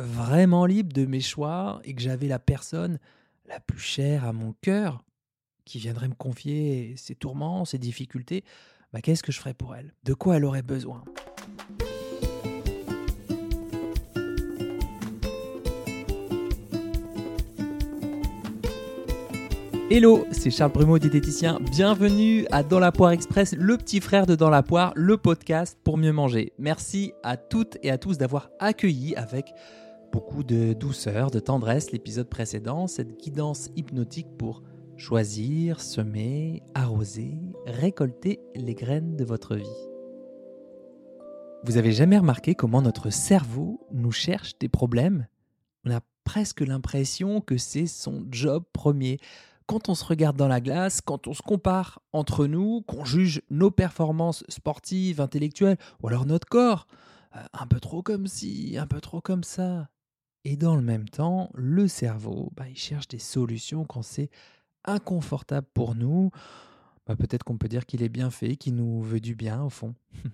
vraiment libre de mes choix et que j'avais la personne la plus chère à mon cœur qui viendrait me confier ses tourments, ses difficultés, bah, qu'est-ce que je ferais pour elle? De quoi elle aurait besoin? Hello, c'est Charles Brumeau, diététicien. Bienvenue à Dans la Poire Express, le petit frère de Dans la Poire, le podcast pour mieux manger. Merci à toutes et à tous d'avoir accueilli avec beaucoup de douceur, de tendresse l'épisode précédent, cette guidance hypnotique pour choisir, semer, arroser, récolter les graines de votre vie. Vous avez jamais remarqué comment notre cerveau nous cherche des problèmes? On a presque l'impression que c'est son job premier quand on se regarde dans la glace, quand on se compare entre nous, qu'on juge nos performances sportives, intellectuelles, ou alors notre corps, euh, un peu trop comme ci, un peu trop comme ça. Et dans le même temps, le cerveau, bah, il cherche des solutions quand c'est inconfortable pour nous. Bah, peut-être qu'on peut dire qu'il est bien fait, qu'il nous veut du bien au fond.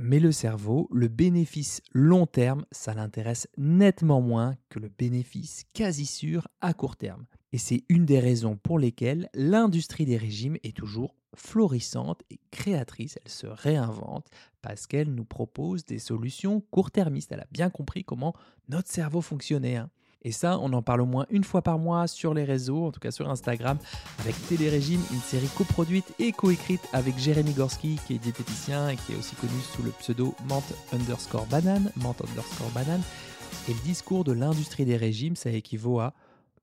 Mais le cerveau, le bénéfice long terme, ça l'intéresse nettement moins que le bénéfice quasi sûr à court terme. Et c'est une des raisons pour lesquelles l'industrie des régimes est toujours florissante et créatrice. Elle se réinvente parce qu'elle nous propose des solutions court-termistes. Elle a bien compris comment notre cerveau fonctionnait. Hein. Et ça, on en parle au moins une fois par mois sur les réseaux, en tout cas sur Instagram, avec Télérégime, une série coproduite et coécrite avec Jérémy Gorski, qui est diététicien et qui est aussi connu sous le pseudo Menthe underscore banane, underscore banane. Et le discours de l'industrie des régimes, ça équivaut à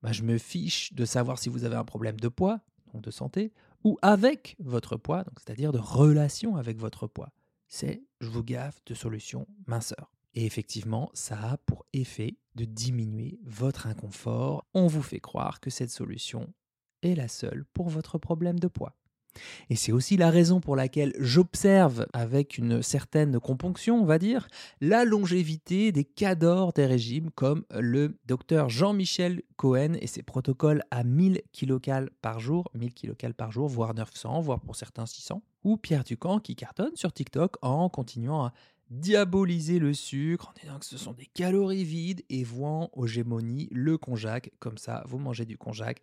bah, je me fiche de savoir si vous avez un problème de poids, de santé, ou avec votre poids, c'est-à-dire de relation avec votre poids. C'est je vous gaffe de solutions minceur. Et effectivement, ça a pour effet de diminuer votre inconfort. On vous fait croire que cette solution est la seule pour votre problème de poids. Et c'est aussi la raison pour laquelle j'observe avec une certaine componction, on va dire, la longévité des cadors des régimes comme le docteur Jean-Michel Cohen et ses protocoles à 1000 kcal par jour, 1000 kcal par jour, voire 900, voire pour certains 600, ou Pierre Ducamp qui cartonne sur TikTok en continuant à diaboliser le sucre en disant que ce sont des calories vides et vouant aux gémonies le konjac. Comme ça, vous mangez du konjac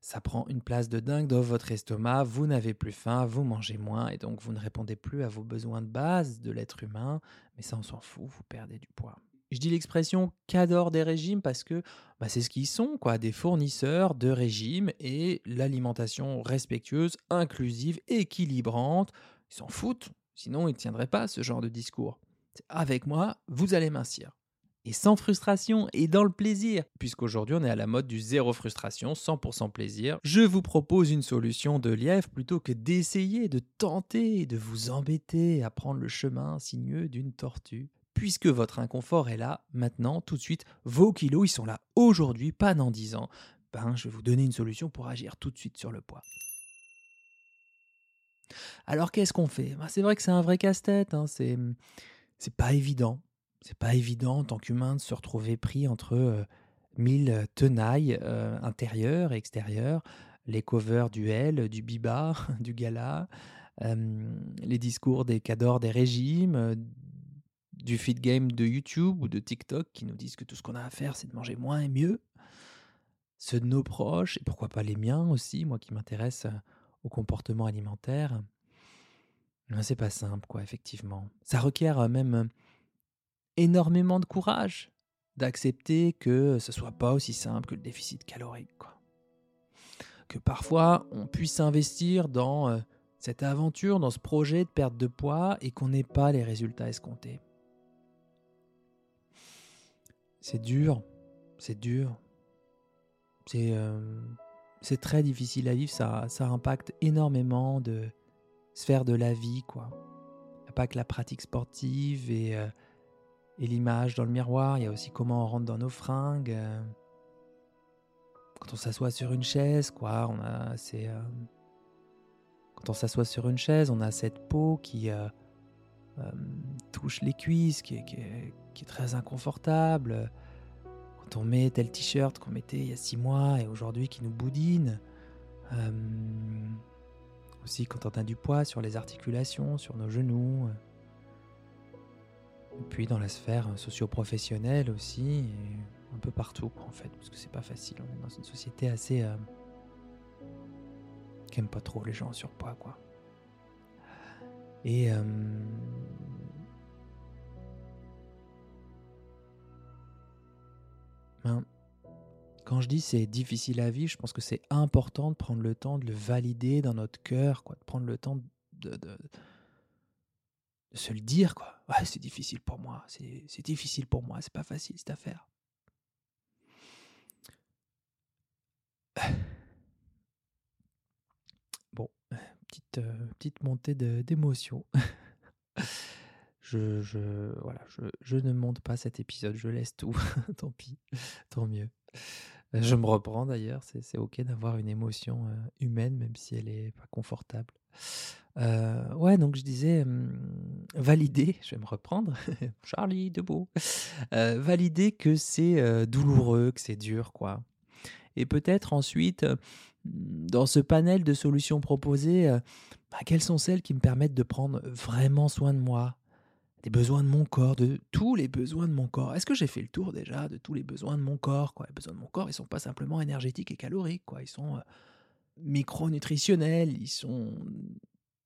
ça prend une place de dingue dans votre estomac, vous n'avez plus faim, vous mangez moins et donc vous ne répondez plus à vos besoins de base de l'être humain, mais ça on s'en fout, vous perdez du poids. Je dis l'expression qu'adore des régimes parce que bah, c'est ce qu'ils sont, quoi, des fournisseurs de régimes et l'alimentation respectueuse, inclusive, équilibrante. Ils s'en foutent, sinon ils ne tiendraient pas ce genre de discours. Avec moi, vous allez mincir et sans frustration et dans le plaisir. Puisqu'aujourd'hui on est à la mode du zéro frustration, 100% plaisir, je vous propose une solution de lièvre plutôt que d'essayer de tenter de vous embêter à prendre le chemin sinueux d'une tortue. Puisque votre inconfort est là, maintenant, tout de suite, vos kilos, ils sont là aujourd'hui, pas dans 10 ans. Ben, je vais vous donner une solution pour agir tout de suite sur le poids. Alors qu'est-ce qu'on fait? Ben, C'est vrai que c'est un vrai casse-tête, hein. c'est pas évident c'est pas évident en tant qu'humain de se retrouver pris entre mille tenailles intérieures et extérieures, les covers du L, du Biba, du Gala, les discours des cadors des régimes, du feed game de YouTube ou de TikTok qui nous disent que tout ce qu'on a à faire, c'est de manger moins et mieux. Ceux de nos proches, et pourquoi pas les miens aussi, moi qui m'intéresse au comportement alimentaire. C'est pas simple, quoi, effectivement. Ça requiert même énormément de courage d'accepter que ce soit pas aussi simple que le déficit calorique. Quoi. Que parfois on puisse investir dans euh, cette aventure, dans ce projet de perte de poids et qu'on n'ait pas les résultats escomptés. C'est dur, c'est dur, c'est euh, très difficile à vivre, ça, ça impacte énormément de sphères de la vie. Il n'y a pas que la pratique sportive et euh, et l'image dans le miroir, il y a aussi comment on rentre dans nos fringues. Euh, quand on s'assoit sur une chaise, quoi, on a ces, euh, quand on s'assoit sur une chaise, on a cette peau qui euh, touche les cuisses, qui est, très inconfortable. Quand on met tel t-shirt qu'on mettait il y a six mois et aujourd'hui qui nous boudine. aussi quand on a du poids sur les articulations, sur nos genoux. Puis dans la sphère socio-professionnelle aussi, et un peu partout en fait, parce que c'est pas facile. On est dans une société assez euh, qui aime pas trop les gens en surpoids, quoi. Et euh, ben, quand je dis c'est difficile à vivre, je pense que c'est important de prendre le temps de le valider dans notre cœur, quoi, de prendre le temps de, de se le dire, quoi. Ouais, c'est difficile pour moi, c'est difficile pour moi, c'est pas facile cette affaire. Bon, petite, euh, montée d'émotion. je, je, ne monte pas cet épisode, je laisse tout. tant pis, tant mieux. Je me reprends d'ailleurs, c'est ok d'avoir une émotion euh, humaine, même si elle est pas confortable. Euh, ouais, donc je disais, valider, je vais me reprendre, Charlie, debout, euh, valider que c'est euh, douloureux, que c'est dur, quoi. Et peut-être ensuite, dans ce panel de solutions proposées, bah, quelles sont celles qui me permettent de prendre vraiment soin de moi, des besoins de mon corps, de tous les besoins de mon corps. Est-ce que j'ai fait le tour déjà de tous les besoins de mon corps quoi? Les besoins de mon corps, ils sont pas simplement énergétiques et caloriques, quoi. Ils sont euh, micronutritionnels, ils sont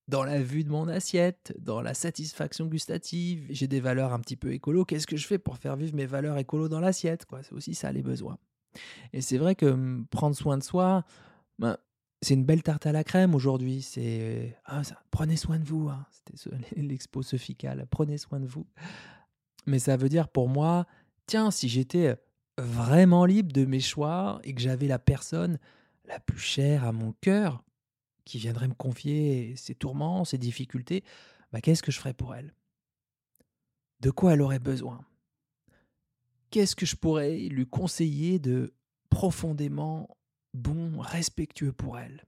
dans la vue de mon assiette, dans la satisfaction gustative. J'ai des valeurs un petit peu écolo. Qu'est-ce que je fais pour faire vivre mes valeurs écolo dans l'assiette C'est aussi ça les besoins. Et c'est vrai que hum, prendre soin de soi, ben, c'est une belle tarte à la crème aujourd'hui. C'est ah, prenez soin de vous. Hein. C'était l'expo sophical. Prenez soin de vous. Mais ça veut dire pour moi, tiens, si j'étais vraiment libre de mes choix et que j'avais la personne la plus chère à mon cœur qui viendrait me confier ses tourments, ses difficultés, bah, qu'est-ce que je ferais pour elle? De quoi elle aurait besoin? Qu'est-ce que je pourrais lui conseiller de profondément bon, respectueux pour elle?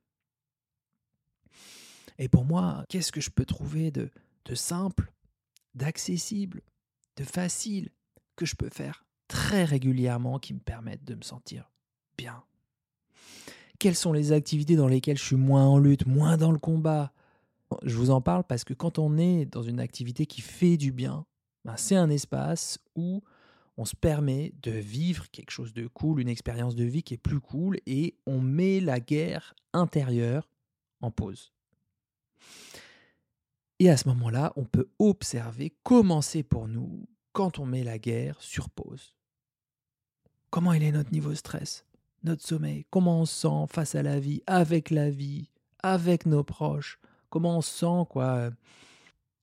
Et pour moi, qu'est-ce que je peux trouver de, simple, d'accessible, de facile, que je peux faire très régulièrement qui me permettent de me sentir bien? Quelles sont les activités dans lesquelles je suis moins en lutte, moins dans le combat? Je vous en parle parce que quand on est dans une activité qui fait du bien, ben c'est un espace où on se permet de vivre quelque chose de cool, une expérience de vie qui est plus cool, et on met la guerre intérieure en pause. Et à ce moment-là, on peut observer comment c'est pour nous quand on met la guerre sur pause. Comment est notre niveau de stress, notre sommeil, comment on se sent face à la vie, avec la vie, avec nos proches, comment on se sent quoi,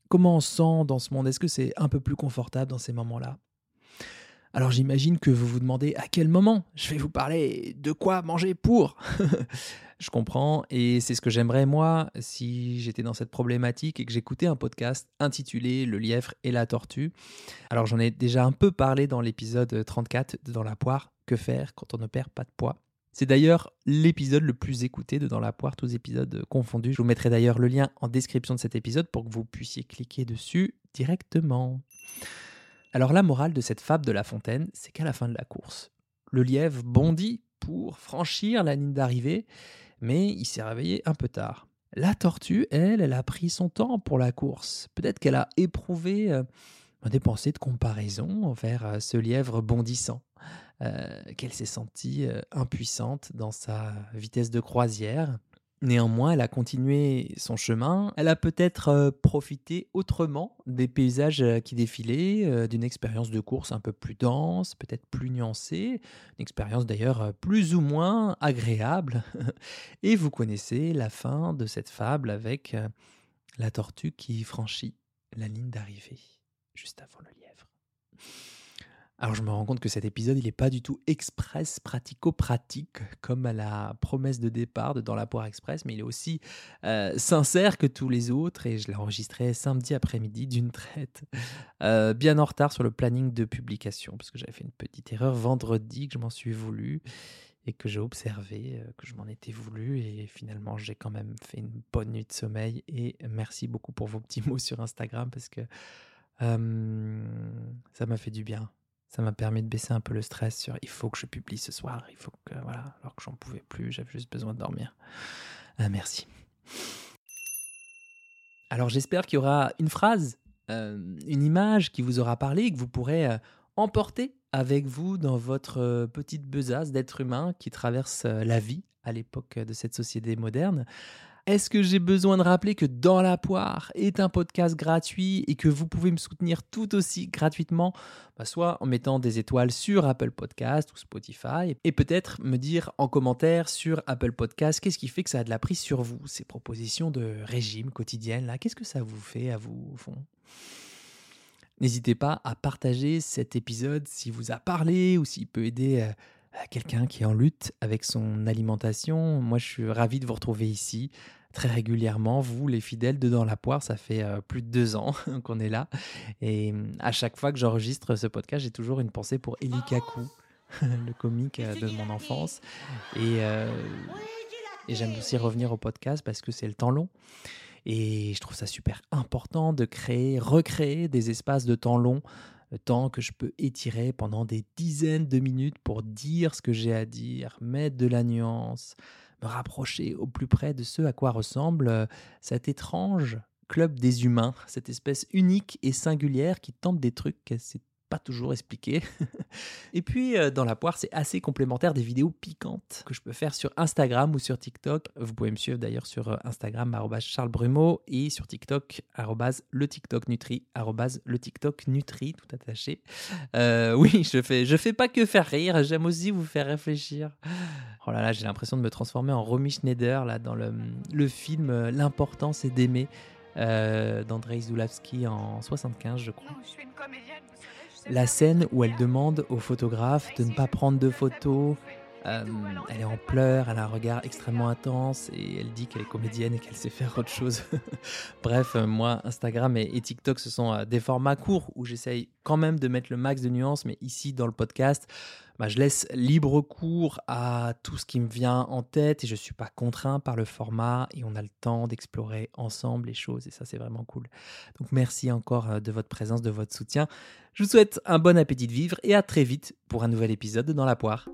comment se sent dans ce monde? Est-ce que c'est un peu plus confortable dans ces moments-là? Alors j'imagine que vous vous demandez à quel moment je vais vous parler de quoi manger pour. je comprends et c'est ce que j'aimerais moi si j'étais dans cette problématique et que j'écoutais un podcast intitulé Le lièvre et la tortue. Alors j'en ai déjà un peu parlé dans l'épisode 34 de Dans la poire, que faire quand on ne perd pas de poids. C'est d'ailleurs l'épisode le plus écouté de Dans la poire, tous épisodes confondus. Je vous mettrai d'ailleurs le lien en description de cet épisode pour que vous puissiez cliquer dessus directement. Alors la morale de cette fable de La Fontaine, c'est qu'à la fin de la course, le lièvre bondit pour franchir la ligne d'arrivée, mais il s'est réveillé un peu tard. La tortue, elle, elle a pris son temps pour la course. Peut-être qu'elle a éprouvé euh, des pensées de comparaison envers euh, ce lièvre bondissant, euh, qu'elle s'est sentie impuissante dans sa vitesse de croisière. Néanmoins, elle a continué son chemin. Elle a peut-être euh, profité autrement des paysages euh, qui défilaient, euh, d'une expérience de course un peu plus dense, peut-être plus nuancée, une expérience d'ailleurs plus ou moins agréable. Et vous connaissez la fin de cette fable avec la tortue qui franchit la ligne d'arrivée juste avant le lièvre. Alors je me rends compte que cet épisode, il n'est pas du tout express, pratico-pratique, comme à la promesse de départ de Dans la poire express, mais il est aussi euh, sincère que tous les autres, et je l'ai enregistré samedi après-midi d'une traite, euh, bien en retard sur le planning de publication, parce que j'avais fait une petite erreur vendredi, que je m'en suis voulu, et que j'ai observé, euh, que je m'en étais voulu, et finalement j'ai quand même fait une bonne nuit de sommeil, et merci beaucoup pour vos petits mots sur Instagram, parce que ça m'a fait du bien ça m'a permis de baisser un peu le stress sur il faut que je publie ce soir, il faut que voilà, alors que j'en pouvais plus, j'avais juste besoin de dormir. Ah, merci. Alors j'espère qu'il y aura une phrase une image qui vous aura parlé et que vous pourrez emporter avec vous dans votre petite besace d'être humain qui traverse la vie à l'époque de cette société moderne. Est-ce que j'ai besoin de rappeler que Dans la poire est un podcast gratuit et que vous pouvez me soutenir tout aussi gratuitement, bah, soit en mettant des étoiles sur Apple Podcast ou Spotify, et peut-être me dire en commentaire sur Apple Podcast qu'est-ce qui fait que ça a de la prise sur vous, ces propositions de régime quotidienne là, qu'est-ce que ça vous fait à vous au fond? N'hésitez pas à partager cet épisode s'il vous a parlé ou s'il peut aider euh, quelqu'un qui est en lutte avec son alimentation. Moi, je suis ravi de vous retrouver ici très régulièrement. Vous, les fidèles de Dans la Poire, ça fait euh, plus de deux ans qu'on est là. Et mm, à chaque fois que j'enregistre ce podcast, j'ai toujours une pensée pour Eli Kaku, le comique euh, de mon enfance. Et, euh, et j'aime aussi revenir au podcast parce que c'est le temps long. Et je trouve ça super important de créer, recréer des espaces de temps long temps que je peux étirer pendant des dizaines de minutes pour dire ce que j'ai à dire, mettre de la nuance, me rapprocher au plus près de ce à quoi ressemble euh, cet étrange club des humains, cette espèce unique et singulière qui tente des trucs c'est toujours expliqué. et puis, euh, dans la poire, c'est assez complémentaire des vidéos piquantes que je peux faire sur Instagram ou sur TikTok. Vous pouvez me suivre d'ailleurs sur euh, Instagram, Charles Brumeau, et sur TikTok, le TikTok Nutri, le TikTok Nutri, tout attaché. Euh, oui, je fais, je fais pas que faire rire, j'aime aussi vous faire réfléchir. Oh là là, j'ai l'impression de me transformer en Romy Schneider là, dans le, film L'important c'est d'aimer. d'Andrei Zulawski en 75, je crois. je suis une comédienne, la scène où elle demande au photographe de ne pas prendre de photos. Euh, elle est en pleurs, elle a un regard extrêmement intense et elle dit qu'elle est comédienne et qu'elle sait faire autre chose. Bref, euh, moi, Instagram et, TikTok, ce sont euh, des formats courts où j'essaye quand même de mettre le max de nuances, mais ici, dans le podcast, bah, je laisse libre cours à tout ce qui me vient en tête et je ne suis pas contraint par le format et on a le temps d'explorer ensemble les choses et ça c'est vraiment cool. Donc merci encore de votre présence, de votre soutien. Je vous souhaite un bon appétit de vivre et à très vite pour un nouvel épisode dans la poire.